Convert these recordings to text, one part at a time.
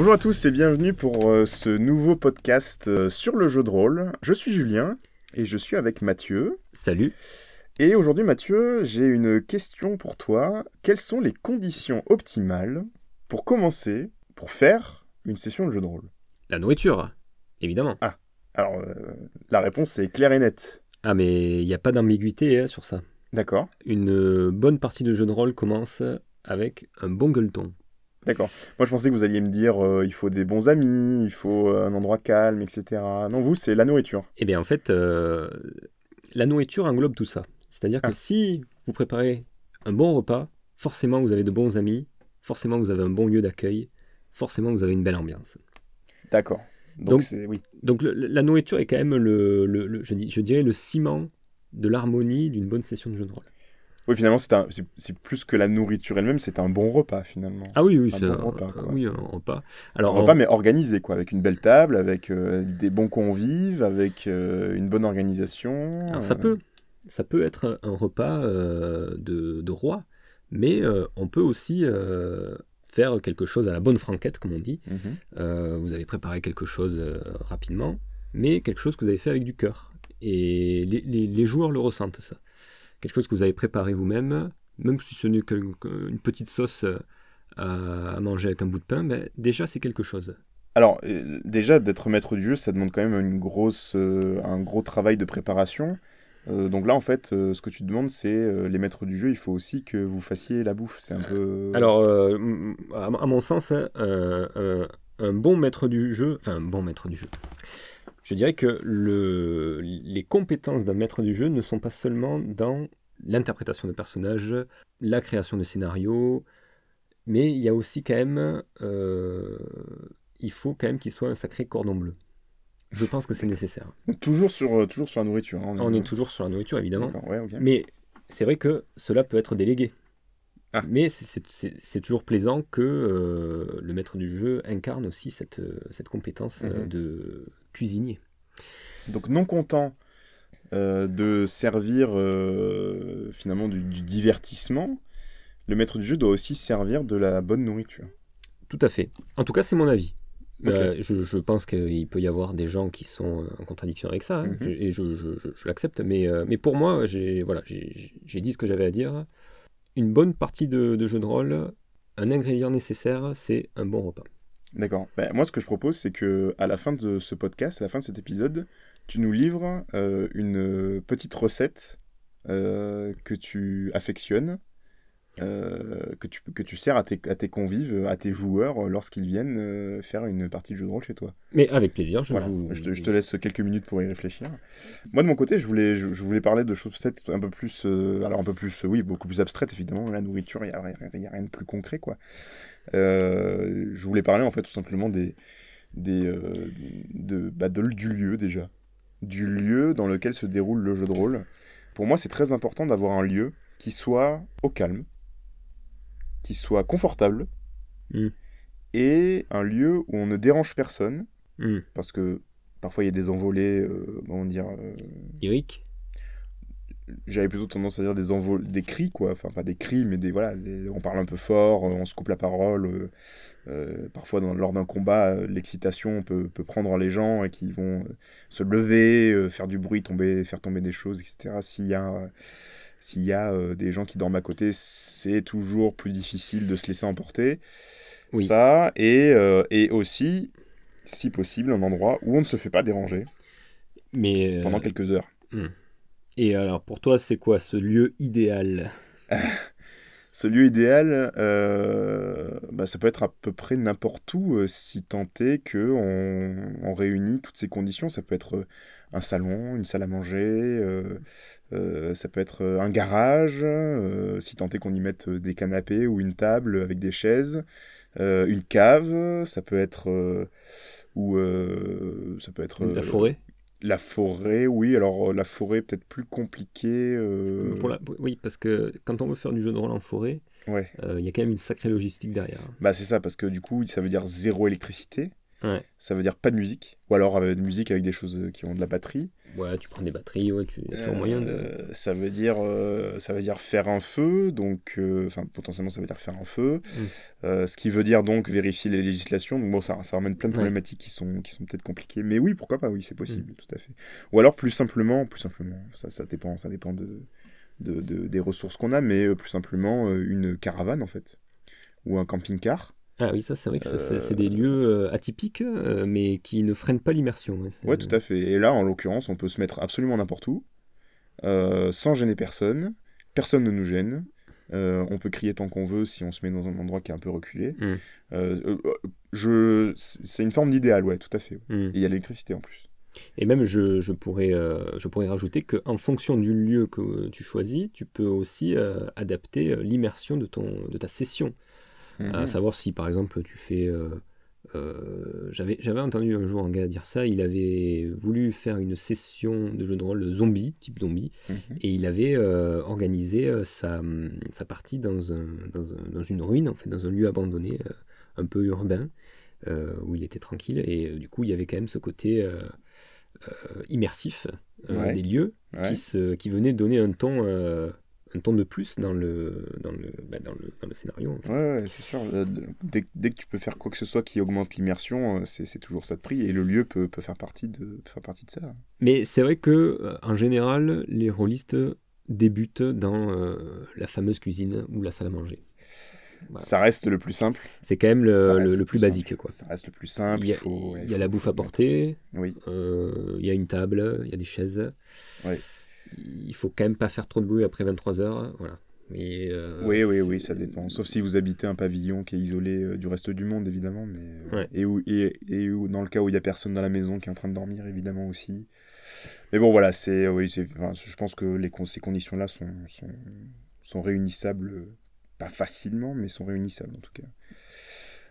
Bonjour à tous et bienvenue pour euh, ce nouveau podcast euh, sur le jeu de rôle. Je suis Julien et je suis avec Mathieu. Salut. Et aujourd'hui Mathieu, j'ai une question pour toi. Quelles sont les conditions optimales pour commencer, pour faire une session de jeu de rôle? La nourriture, évidemment. Alors euh, la réponse est claire et nette. Ah, mais il n'y a pas d'ambiguïté hein, sur ça. D'accord, Une bonne partie de jeu de rôle commence avec un bon gueuleton. D'accord. Moi je pensais que vous alliez me dire euh, il faut des bons amis, il faut euh, un endroit calme, etc. Non, vous c'est la nourriture. Eh bien, en fait, euh, la nourriture englobe tout ça. C'est-à-dire que Ah. si vous préparez un bon repas, forcément vous avez de bons amis, forcément vous avez un bon lieu d'accueil, forcément vous avez une belle ambiance. D'accord. Donc oui. Donc le- la nourriture est quand même le, le- le- je, dis- je dirais le ciment de l'harmonie d'une bonne session de jeu de rôle. Oui, finalement c'est plus que la nourriture elle-même, c'est un bon repas finalement. Ah oui, oui, Un c'est bon un, repas, quoi. oui, un repas. Un mais organisé quoi, avec une belle table, avec euh, des bons convives, avec euh, une bonne organisation. Alors ça peut, ça peut être un repas euh, de, de roi, mais on peut aussi faire quelque chose à la bonne franquette, comme on dit. mhm. Vous avez préparé quelque chose rapidement, mais quelque chose que vous avez fait avec du cœur. Et les, les- les joueurs le ressentent, ça. Quelque chose que vous avez préparé vous-même, même si ce n'est qu'une petite sauce euh, à, manger avec un bout de pain, ben, déjà c'est quelque chose. Alors euh, déjà d'être maître du jeu, ça demande quand même une grosse, euh, un gros travail de préparation. Euh, donc là en fait, euh, ce que tu demandes, c'est euh, les maîtres du jeu, il faut aussi que vous fassiez la bouffe. C'est un peu. Alors, à, mon sens, hein, un bon maître du jeu, enfin un bon maître du jeu, je dirais que le, les compétences d'un maître du jeu ne sont pas seulement dans l'interprétation de personnages, la création de scénarios, mais il y a aussi quand même, euh, il faut quand même qu'il soit un sacré cordon bleu. Je pense que c'est nécessaire. toujours sur, euh, toujours sur la nourriture. hein, On est toujours sur la nourriture, évidemment. Ouais. Mais c'est vrai que cela peut être délégué. Ah. Mais c'est- toujours plaisant que euh, le maître du jeu incarne aussi cette, euh, cette compétence euh, Mhm. de cuisinier. Donc non content euh, de servir euh, finalement du, du divertissement, le maître du jeu doit aussi servir de la bonne nourriture. Tout à fait. En tout cas, c'est mon avis. Euh, je, je pense qu'il peut y avoir des gens qui sont en contradiction avec ça, hein, Mhm. je- et je, l'accepte. Mais, mais pour moi, j'ai voilà, j'ai j'ai dit ce que j'avais à dire. Une bonne partie de, jeu de rôle, un ingrédient nécessaire, c'est un bon repas. D'accord. Ben, moi, ce que je propose, c'est que à la fin de ce podcast, à la fin de cet épisode, tu nous livres euh, une petite recette euh, que tu affectionnes, euh, que, tu, que tu sers à tes, à tes convives, à tes joueurs, euh, lorsqu'ils viennent euh, faire une partie de jeu de rôle chez toi. Mais avec plaisir, je Voilà. joue. Je, te, je te laisse quelques minutes pour y réfléchir. Moi, de mon côté, je voulais, je, je voulais parler de choses peut-être un peu plus, euh, alors un peu plus, oui, beaucoup plus abstraites, évidemment. La nourriture, il n'y a, rien de plus concret, quoi. Euh, je voulais parler, en fait, tout simplement des, des, de, bah, de- du lieu, déjà. Du lieu dans lequel se déroule le jeu de rôle. Pour moi, c'est très important d'avoir un lieu qui soit au calme, qui soit confortable, Mm. et un lieu où on ne dérange personne, Hmm. parce que parfois il y a des envolées, euh, comment dire, euh, Eric j'avais plutôt tendance à dire des envol des cris quoi, enfin pas des cris mais des voilà, des- on parle un peu fort, on se coupe la parole, euh, euh, parfois dans- lors d'un combat l'excitation peut, peut prendre les gens et qui vont se lever, faire du bruit, tomber, faire tomber des choses, etc. S'il y a s'il y a euh, des gens qui dorment à côté, c'est toujours plus difficile de se laisser emporter. Oui. Ça et, euh, et aussi si possible un endroit où on ne se fait pas déranger Mais euh, pendant quelques heures. et alors pour toi, c'est quoi ce lieu idéal Ce lieu idéal, euh, bah, ça peut être à peu près n'importe où, si tant est que on, on réunit toutes ces conditions. Ça peut être un salon, une salle à manger, euh, euh, ça peut être euh, un garage, si tant est qu'on y mette des canapés ou une table avec des chaises, une cave, ça peut être ou ça peut être La forêt La forêt, oui. Alors la forêt peut-être plus compliquée. euh, Pour la- Oui, parce que quand on veut faire du jeu de rôle en forêt, Ouais. euh, il y a quand même une sacrée logistique derrière. Bah c'est ça, parce que du coup, ça veut dire zéro électricité. Ouais. Ça veut dire pas de musique. Ou alors euh, de musique avec des choses euh, qui ont de la batterie. Ouais, tu prends des batteries, ouais, tu y a toujours moyen de. Euh, ça veut dire euh, ça veut dire faire un feu donc enfin potentiellement ça veut dire faire un feu Mm. Ce qui veut dire donc vérifier les législations donc bon ça ça ramène plein de Ouais. problématiques qui sont qui sont peut-être compliquées mais oui pourquoi pas oui c'est possible tout à fait ou alors plus simplement plus simplement ça ça dépend ça dépend de, de, de- des ressources qu'on a mais plus simplement une caravane en fait ou un camping-car Ah oui, ça, c'est vrai que c'est Euh, des lieux euh, atypiques, euh, mais qui ne freinent pas l'immersion. ouais, Ouais, tout à fait. Et là, en l'occurrence, on peut se mettre absolument n'importe où, euh, sans gêner personne. Personne ne nous gêne. Euh, on peut crier tant qu'on veut si on se met dans un endroit qui est un peu reculé. Mm. Euh, euh, je... C'est une forme d'idéal, ouais, tout à fait. Hmm. Et il y a l'électricité en plus. Et même, je, je pourrais, euh, je pourrais rajouter qu'en fonction du lieu que tu choisis, tu peux aussi euh, adapter euh, l'immersion de, ton, de ta session. Mhm. À savoir si, par exemple, tu fais... euh, euh, J'avais j'avais entendu un jour un gars dire ça, il avait voulu faire une session de jeu de rôle zombie, type zombie, Mhm. et il avait euh, organisé sa, sa partie dans, un, dans, un- dans une ruine, en fait, dans un lieu abandonné, un peu urbain, où il était tranquille, et du coup, il y avait quand même ce côté immersif Ouais. des lieux Ouais. qui, se, qui venait donner un ton, un ton de plus dans le, dans le, bah, dans le, dans le scénario. en fait. Ouais, ouais, c'est sûr. Euh, Dès, dès que tu peux faire quoi que ce soit qui augmente l'immersion, euh, c'est c'est toujours ça de prix. Et le lieu peut, peut, faire, partie de, peut faire partie de ça. Mais c'est vrai que euh, en général, les rôlistes débutent dans euh, la fameuse cuisine ou la salle à manger. Voilà. Ça reste le plus simple. C'est quand même le, le- plus simple. basique. Quoi. Ça reste le plus simple. Il y a, faut- ouais, il y a faut- la bouffe à porter, Oui. euh, il y a une table, il y a des chaises. Ouais. Il faut quand même pas faire trop de bruit après 23 heures. Voilà. Mais, euh, Oui, oui, oui, ça dépend. Sauf si vous habitez un pavillon qui est isolé euh, du reste du monde, évidemment. Mais... euh, Ouais. Et, où, et, et où, dans le cas où il n'y a personne dans la maison qui est en train de dormir, évidemment aussi. Mais bon, voilà, c'est, oui, c'est, enfin, je pense que les, ces conditions-là sont, sont, sont réunissables, pas facilement, mais sont réunissables en tout cas.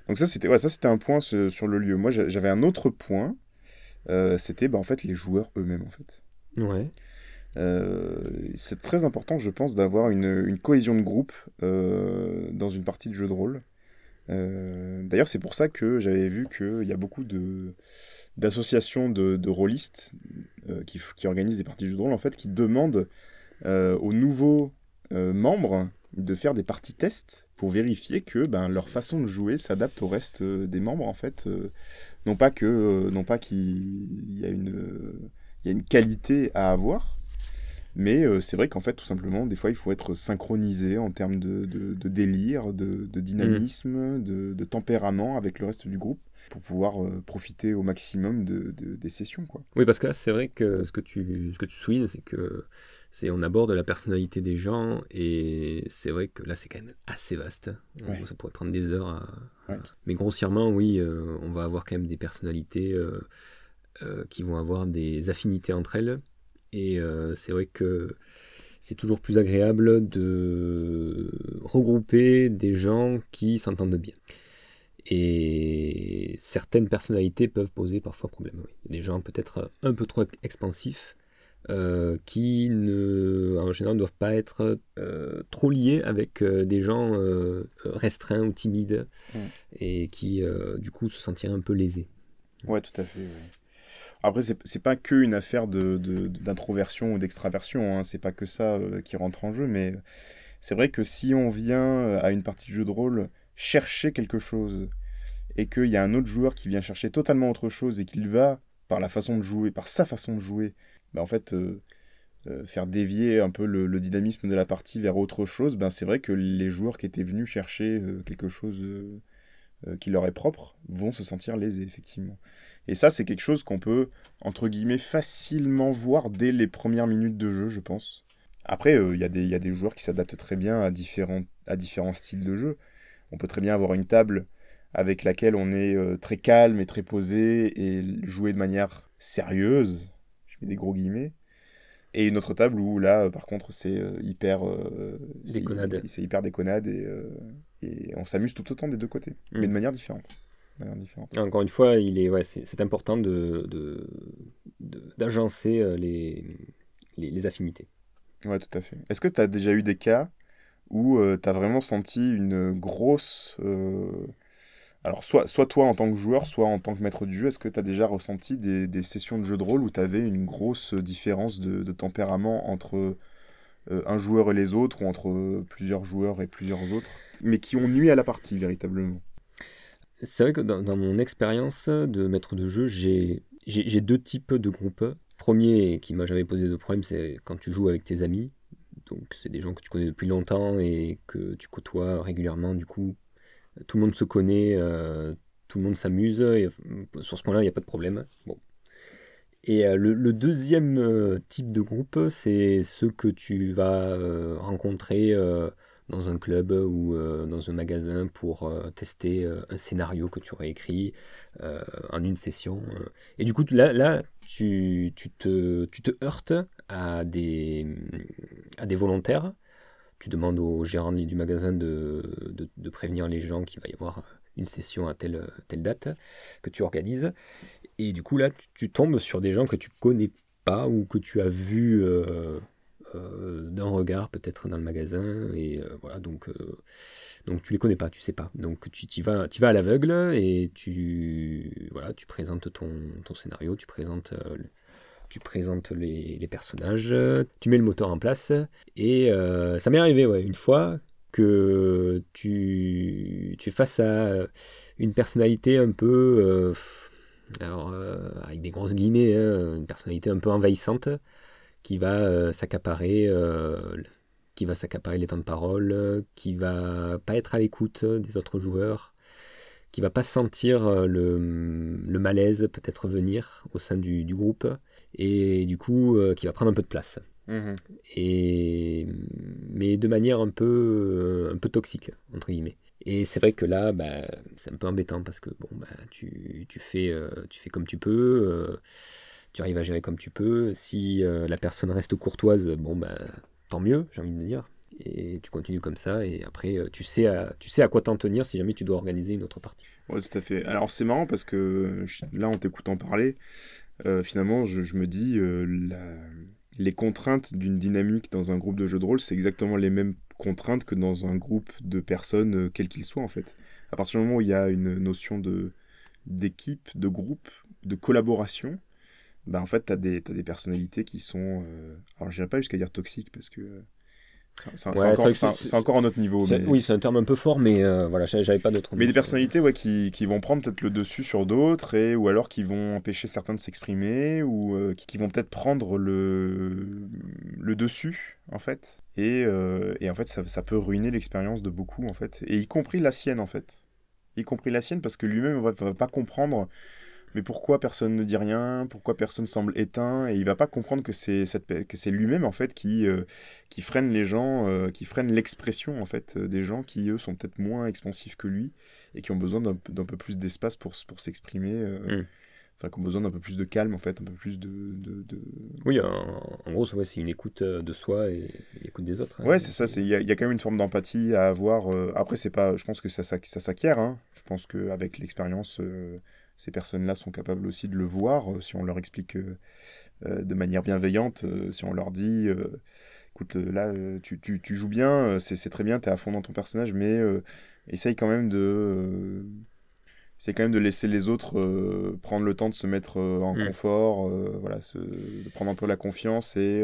Donc ça, c'était, ouais, ça, c'était un point ce- sur le lieu. Moi, j'a- j'avais un autre point. euh, c'était bah, en fait les joueurs eux-mêmes en fait. Ouais. Euh, c'est très important, je pense, d'avoir une, cohésion de groupe euh, dans une partie de jeu de rôle. Euh, D'ailleurs, c'est pour ça que j'avais vu qu'il y a beaucoup d'associations de, de rôlistes qui, organisent des parties de jeu de rôle en fait, qui demandent aux nouveaux membres de faire des parties tests pour vérifier que ben, leur façon de jouer s'adapte au reste des membres en fait. Non pas que non pas qu'il y a une qualité à avoir, mais euh, c'est vrai qu'en fait, tout simplement, des fois, il faut être synchronisé en termes de, de- de délire, de, de dynamisme, de, de tempérament avec le reste du groupe pour pouvoir euh, profiter au maximum de, de- des sessions. Quoi. Oui, parce que là, c'est vrai que ce que tu, ce que tu soulignes, c'est que c'est on aborde la personnalité des gens et c'est vrai que là, c'est quand même assez vaste. Ouais. Ça pourrait prendre des heures. à- Ouais. Mais grossièrement, oui, euh, on va avoir quand même des personnalités qui vont avoir des affinités entre elles. Et euh, c'est vrai que c'est toujours plus agréable de regrouper des gens qui s'entendent bien. Et certaines personnalités peuvent poser parfois problème. Oui. Il y a Des gens peut-être un peu trop expansifs euh, qui ne, en général ne doivent pas être euh, trop liés avec euh, des gens restreints ou timides Ouais. et qui du coup se sentiraient un peu lésés. Ouais, tout à fait. ouais. Après, c'est pas que une affaire d'introversion ou d'extraversion, hein, c'est pas que ça euh, qui rentre en jeu, mais c'est vrai que si on vient euh, à une partie de jeu de rôle chercher quelque chose et qu'il y a un autre joueur qui vient chercher totalement autre chose et qu'il va, par la façon de jouer, par sa façon de jouer, bah, en fait, euh, faire dévier un peu le, dynamisme de la partie vers autre chose, ben c'est vrai que les joueurs qui étaient venus chercher quelque chose euh, qui leur est propre vont se sentir lésés, effectivement. Et ça, c'est quelque chose qu'on peut, entre guillemets, facilement voir dès les premières minutes de jeu, je pense. Après, euh, il y, a des- il y a des joueurs qui s'adaptent très bien à différents, à différents styles de jeu. On peut très bien avoir une table avec laquelle on est euh, très calme et très posé et jouer de manière sérieuse, je mets des gros guillemets, et une autre table où là, euh, par contre, c'est euh, hyper, euh, c'est Déconnade. hy- c'est hyper déconnade et, euh, et on s'amuse tout autant des deux côtés, Mm. mais de manière différente. De manière différente. Encore une fois, il est, ouais, c'est, important de, d'agencer euh, les, les, les affinités. Ouais, tout à fait. Est-ce que tu as déjà eu des cas où tu as vraiment senti une grosse, euh, Alors, soit, toi en tant que joueur, soit en tant que maître du jeu, est-ce que tu as déjà ressenti des, sessions de jeu de rôle où tu avais une grosse différence de, de tempérament entre euh, un joueur et les autres, ou entre plusieurs joueurs et plusieurs autres, mais qui ont nuit à la partie véritablement? C'est vrai que dans, dans mon expérience de maître de jeu, j'ai deux types de groupes. Premier, qui m'a jamais posé de problème, c'est quand tu joues avec tes amis. Donc, c'est des gens que tu connais depuis longtemps et que tu côtoies régulièrement. Du coup, tout le monde se connaît, euh, tout le monde s'amuse, et sur ce point-là, il n'y a pas de problème. Et euh, le, deuxième euh, type de groupe, c'est ceux que tu vas rencontrer dans un club ou dans un magasin pour tester un scénario que tu aurais écrit en une session. Et du coup, là, là tu, tu, te, tu te heurtes à des, à des volontaires tu demandes au gérant du magasin de, de, prévenir les gens qu'il va y avoir une session à telle, telle date que tu organises. Et du coup, là, tu, tombes sur des gens que tu connais pas ou que tu as vu euh, euh, d'un regard peut-être dans le magasin. Et euh, voilà, donc, donc tu les connais pas, tu sais pas. Donc tu y vas, vas à l'aveugle et tu, voilà, tu présentes ton, ton scénario, tu présentes tu présentes les, personnages, tu mets le moteur en place, et euh, ça m'est arrivé une fois que tu, tu es face à une personnalité un peu, euh, alors euh, avec des grosses guillemets, hein, une personnalité un peu envahissante qui va s'accaparer qui va s'accaparer les temps de parole, qui va pas être à l'écoute des autres joueurs, qui va pas sentir le, malaise peut-être venir au sein du groupe, et du coup euh, qui va prendre un peu de place. Mhm. Et, mais de manière un peu, euh, un peu toxique, entre guillemets. Et c'est vrai que là, bah, c'est un peu embêtant parce que bon, bah, tu, tu fais, euh, tu fais comme tu peux, tu arrives à gérer comme tu peux. Si la personne reste courtoise, bon, bah, tant mieux, j'ai envie de dire. Et tu continues comme ça, et après, tu sais à, tu sais à quoi t'en tenir si jamais tu dois organiser une autre partie. Ouais, tout à fait. Alors c'est marrant parce que là, en t'écoutant parler, euh, finalement, je, me dis, euh, les contraintes d'une dynamique dans un groupe de jeux de rôle, c'est exactement les mêmes contraintes que dans un groupe de personnes, euh, quel qu'il soit en fait. À partir du moment où il y a une notion d'équipe, de groupe, de collaboration, bah en fait, tu as, as, des personnalités qui sont... alors, je n'irai pas jusqu'à dire toxiques, parce que c'est encore, un autre niveau. Oui, c'est un terme un peu fort, mais euh, voilà, j'avais pas d'autres. Mais des personnalités ouais, qui, qui vont prendre peut-être le dessus sur d'autres, et ou alors qui vont empêcher certains de s'exprimer, ou euh, qui, vont peut-être prendre le, le dessus, en fait. Et, euh, et en fait, ça, ça peut ruiner l'expérience de beaucoup, en fait. Et y compris la sienne, en fait. Y compris la sienne, parce que lui-même ne va, va pas comprendre mais pourquoi personne ne dit rien, pourquoi personne semble éteint, et il va pas comprendre que c'est que c'est lui-même en fait qui euh, qui freine les gens, euh, qui freine l'expression en fait euh, des gens qui eux sont peut-être moins expansifs que lui et qui ont besoin d'un peu plus d'espace pour pour s'exprimer. Mm. Enfin, qui ont besoin d'un peu plus de calme, en fait, un peu plus de... de, Oui, en, gros, c'est une écoute de soi et l'écoute des autres. Hein. Ouais, c'est ça, il y, y, a quand même une forme d'empathie à avoir. après, c'est pas, je pense que ça, ça, ça s'acquiert. Hein. Je pense qu'avec l'expérience, ces personnes-là sont capables aussi de le voir euh, si on leur explique euh, euh, de manière bienveillante, si on leur dit écoute, là, tu, tu, tu joues bien, c'est très bien, tu es à fond dans ton personnage, mais essaye quand même de c'est quand même de laisser les autres euh, prendre le temps de se mettre euh, en mm. confort, euh, voilà, de prendre un peu la confiance et,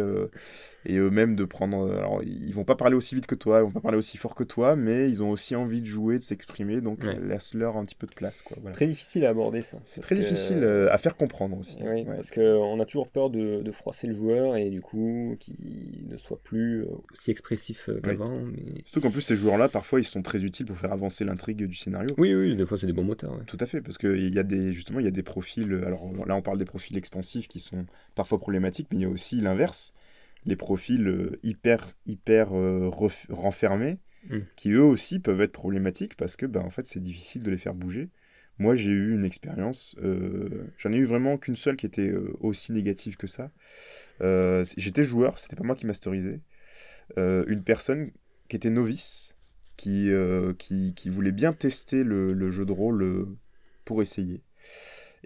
et eux-mêmes de prendre. Alors, ils vont pas parler aussi vite que toi, ils vont pas parler aussi fort que toi, mais ils ont aussi envie de jouer, de s'exprimer, donc laisse-leur un petit peu de place. Quoi, Très difficile à aborder ça. C'est très difficile à faire comprendre aussi. Oui, parce qu'on a toujours peur de, de, froisser le joueur et du coup qu'il ne soit plus aussi expressif qu'avant. Mais... Surtout qu'en plus, ces joueurs-là, parfois, ils sont très utiles pour faire avancer l'intrigue du scénario. Oui, oui, des fois, c'est des bons moteurs. Tout à fait, parce qu'il y a des, justement, il y a des profils, alors là on parle des profils expansifs qui sont parfois problématiques, mais il y a aussi l'inverse, les profils euh, hyper, hyper euh, renfermés, mm. qui eux aussi peuvent être problématiques parce que ben, en fait c'est difficile de les faire bouger. Moi j'ai eu une expérience, euh, j'en ai eu vraiment qu'une seule qui était aussi négative que ça. J'étais joueur, c'était pas moi qui masterisais. une personne qui était novice, qui, euh, qui, qui, voulait bien tester le, le, jeu de rôle euh, pour essayer.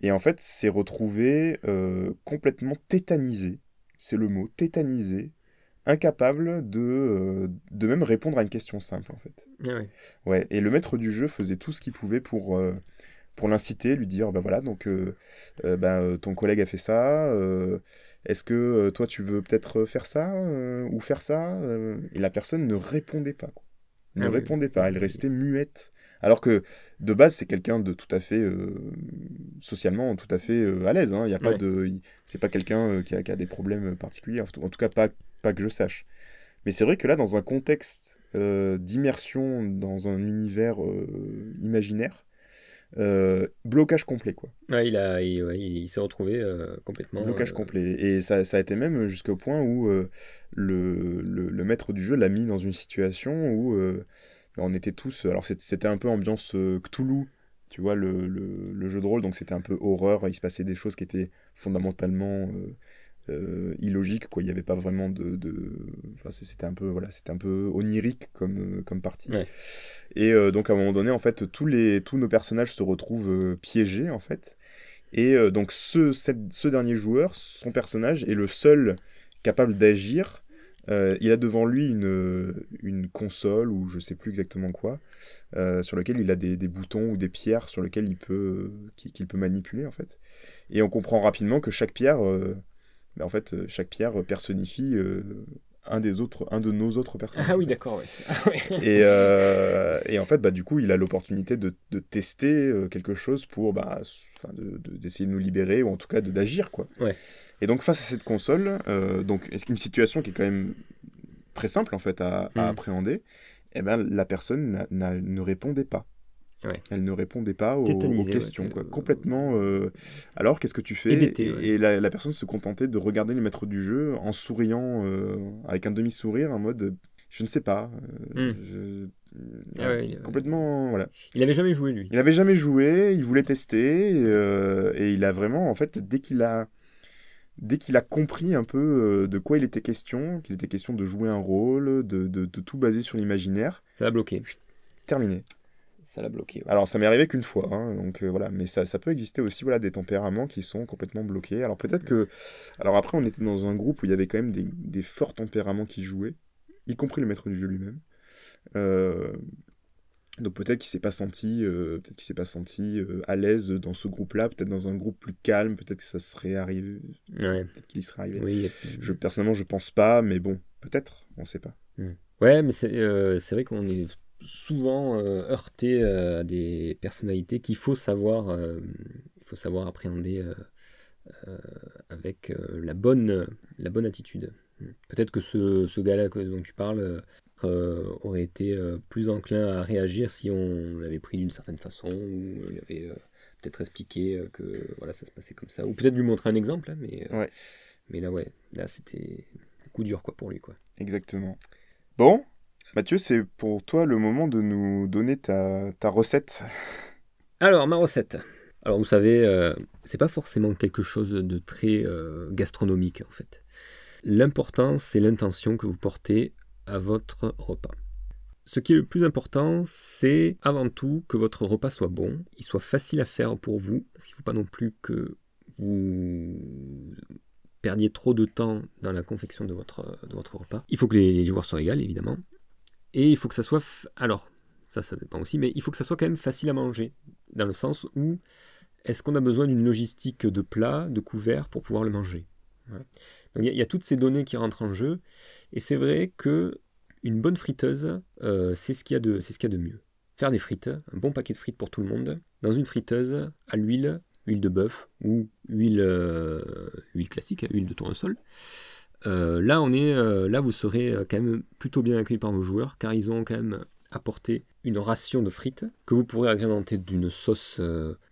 Et en fait, s'est retrouvé euh, complètement tétanisé, c'est le mot, tétanisé, incapable de, de même répondre à une question simple, en fait. Ah ouais. Ouais, et le maître du jeu faisait tout ce qu'il pouvait pour, pour l'inciter, lui dire, bah voilà, donc euh, euh, bah, ton collègue a fait ça, euh, est-ce que toi tu veux peut-être faire ça ou faire ça Et la personne ne répondait pas, quoi. Ne Ah oui. répondait pas, elle restait muette. Alors que de base, c'est quelqu'un de tout à fait euh, socialement tout à fait euh, à l'aise. hein. Il y a pas Ouais. de, c'est pas quelqu'un euh, qui a, qui a des problèmes particuliers. En tout, cas, pas, pas que je sache. Mais c'est vrai que là, dans un contexte d'immersion dans un univers imaginaire, euh, blocage complet, quoi. Ouais, il, a, il, ouais, il s'est retrouvé euh, complètement. Blocage euh, complet. Et ça, ça a été même jusqu'au point où le, le, le maître du jeu l'a mis dans une situation où euh, on était tous. Alors c'était un peu ambiance Cthulhu, tu vois, le, le, le jeu de rôle, donc c'était un peu horreur. Il se passait des choses qui étaient fondamentalement euh, illogiques, quoi. Il n'y avait pas vraiment de. de... Enfin, c'était un peu voilà, c'était un peu onirique comme, euh, comme partie. Ouais. Et euh, donc à un moment donné, en fait, tous, les, tous nos personnages se retrouvent euh, piégés, en fait. Et donc ce, cette- ce dernier joueur, son personnage, est le seul capable d'agir. Il a devant lui une, une console ou je sais plus exactement quoi, sur lequel il a des, des boutons ou des pierres sur lesquelles il peut, qu'il peut manipuler en fait. Et on comprend rapidement que chaque pierre, ben, en fait, euh, chaque pierre personnifie euh, un des autres, un de nos autres personnages. Ah oui, d'accord, ouais. Ah ouais. Et, euh, et en fait, bah, du coup, il a l'opportunité de, de tester quelque chose pour bah, enfin, de- de- d'essayer de, nous libérer, ou en tout cas d'agir. quoi. Ouais. Et donc, face à cette console, euh, donc, est-ce qu'une situation qui est quand même très simple en fait, à, à Mhm. appréhender, eh ben, la personne ne répondait pas. Ouais. Elle ne répondait pas aux, questions. quoi. Complètement. euh, Alors, qu'est-ce que tu fais? Et, ouais. et la, la personne se contentait de regarder le maître du jeu en souriant, euh, avec un demi-sourire, en mode je ne sais pas. euh, Hmm. je- Ah ouais, complètement. Voilà. Il avait jamais joué, lui. Il n'avait jamais joué, il voulait tester, et, euh, et il a vraiment, en fait, dès qu'il a, dès qu'il a compris un peu de quoi il était question, qu'il était question de jouer un rôle, de, de- de tout baser sur l'imaginaire, Ça l'a bloqué. terminé. Ça l'a bloqué. ouais. Alors ça m'est arrivé qu'une fois, hein, donc euh, voilà, mais ça, ça peut exister aussi voilà, des tempéraments qui sont complètement bloqués. Alors peut-être que... Alors après on était dans un groupe où il y avait quand même des, des forts tempéraments qui jouaient, y compris le maître du jeu lui-même. Euh, donc peut-être qu'il s'est pas senti, euh, peut-être qu'il s'est pas senti euh, à l'aise dans ce groupe-là, peut-être dans un groupe plus calme, peut-être que ça serait arrivé, Ouais. peut-être qu'il serait arrivé. Oui. Je, personnellement je pense pas, mais bon, peut-être, on sait pas. Ouais, mais c'est euh, c'est vrai qu'on est souvent euh, heurté euh, à des personnalités qu'il faut savoir, euh, il faut savoir appréhender euh, euh, avec euh, la bonne, la bonne attitude. Peut-être que ce, ce gars-là dont tu parles euh, aurait été euh, plus enclin à réagir si on l'avait pris d'une certaine façon ou on lui avait euh, peut-être expliqué euh, que voilà ça se passait comme ça ou peut-être lui montrer un exemple. hein, mais euh, Ouais. mais là ouais, là c'était un coup dur quoi pour lui quoi. Exactement. Bon, Mathieu, c'est pour toi le moment de nous donner ta, recette. Alors, ma recette. Alors, vous savez, euh, c'est pas forcément quelque chose de très euh, gastronomique en fait. L'important, c'est l'intention que vous portez à votre repas. Ce qui est le plus important, c'est avant tout que votre repas soit bon, il soit facile à faire pour vous, parce qu'il ne faut pas non plus que vous perdiez trop de temps dans la confection de votre, de votre repas. Il faut que les joueurs se régalent, évidemment. Et il faut que ça soit... Alors, ça, ça dépend aussi, mais il faut que ça soit quand même facile à manger, dans le sens où est-ce qu'on a besoin d'une logistique de plats, de couverts pour pouvoir le manger? Donc il y, a- toutes ces données qui rentrent en jeu, et c'est vrai que une bonne friteuse, euh, c'est ce qu'il y a de, ce qu'il y a de mieux. Faire des frites, un bon paquet de frites pour tout le monde, dans une friteuse à l'huile, huile de bœuf ou huile, euh, huile classique, huile de tournesol. Euh, là, on est, euh, là, vous serez euh, quand même plutôt bien accueilli par vos joueurs, car ils ont quand même apporté une ration de frites que vous pourrez agrémenter d'une sauce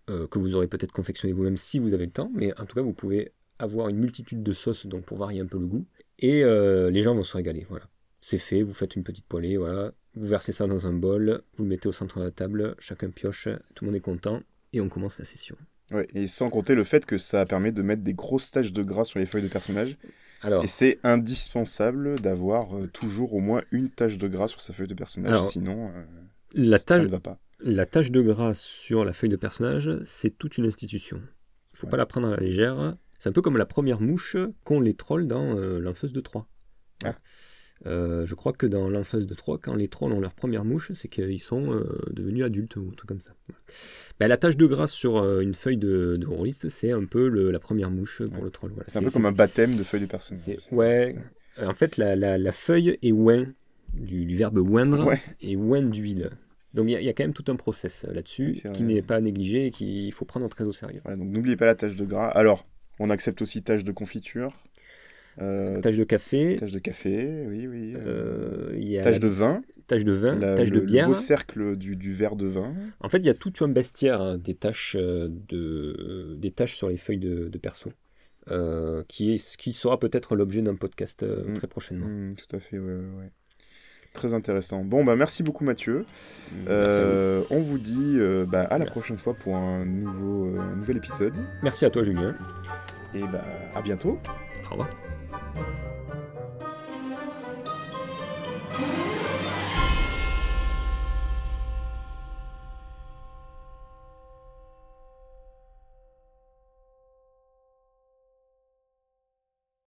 que vous aurez peut-être confectionnée vous-même si vous avez le temps, mais en tout cas, vous pouvez avoir une multitude de sauces donc pour varier un peu le goût, et les gens vont se régaler. Voilà, c'est fait. Vous faites une petite poêlée, voilà, vous versez ça dans un bol, vous le mettez au centre de la table, chacun pioche, tout le monde est content, et on commence la session. Ouais, et sans compter le fait que ça permet de mettre des grosses taches de gras sur les feuilles de personnages. Alors, Et c'est indispensable d'avoir euh, toujours au moins une tache de gras sur sa feuille de personnage, Alors, sinon euh, la ça tâche, ne va pas. La tâche de gras sur la feuille de personnage, c'est toute une institution. Il faut Ouais. pas la prendre à la légère. C'est un peu comme la première mouche qu'ont les trolls dans euh, l'Enfeuse de Troie. Ah. Euh, je crois que dans l'emphase de 3, quand les trolls ont leur première mouche, c'est qu'ils sont euh, devenus adultes ou un truc comme ça. Bah, la tache de grâce sur euh, une feuille de, de rôliste, c'est un peu le- la première mouche pour Ouais. le troll. Voilà. C'est un peu comme un baptême de feuilles de personnage. Ouais. En fait, la, la- la feuille est oin, du, du verbe oindre, Ouais. et oin d'huile. Donc il y, a- il y a quand même tout un process là-dessus qui n'est pas négligé et qu'il faut prendre très au sérieux. Donc n'oubliez pas la tâche de gras. Alors, on accepte aussi tâche de confiture, euh, Tâche de café, tâche de café, oui, oui. euh, il y a tâche la- de vin, tâche de vin, la- tâche le, de bière. le beau cercle du, du verre de vin. En fait, il y a tout un bestiaire hein, des tâches euh, de des tâches sur les feuilles de, de perso, euh, qui est qui sera peut-être l'objet d'un podcast euh, Mm. très prochainement. Hmm, tout à fait, ouais, ouais, ouais. Très intéressant. Bon, bah merci beaucoup Mathieu. Merci, à vous. Euh, on vous dit euh, bah, à la Merci. prochaine fois pour un, nouveau, euh, un nouvel épisode. Merci à toi, Julien. Et bah à bientôt. Au revoir.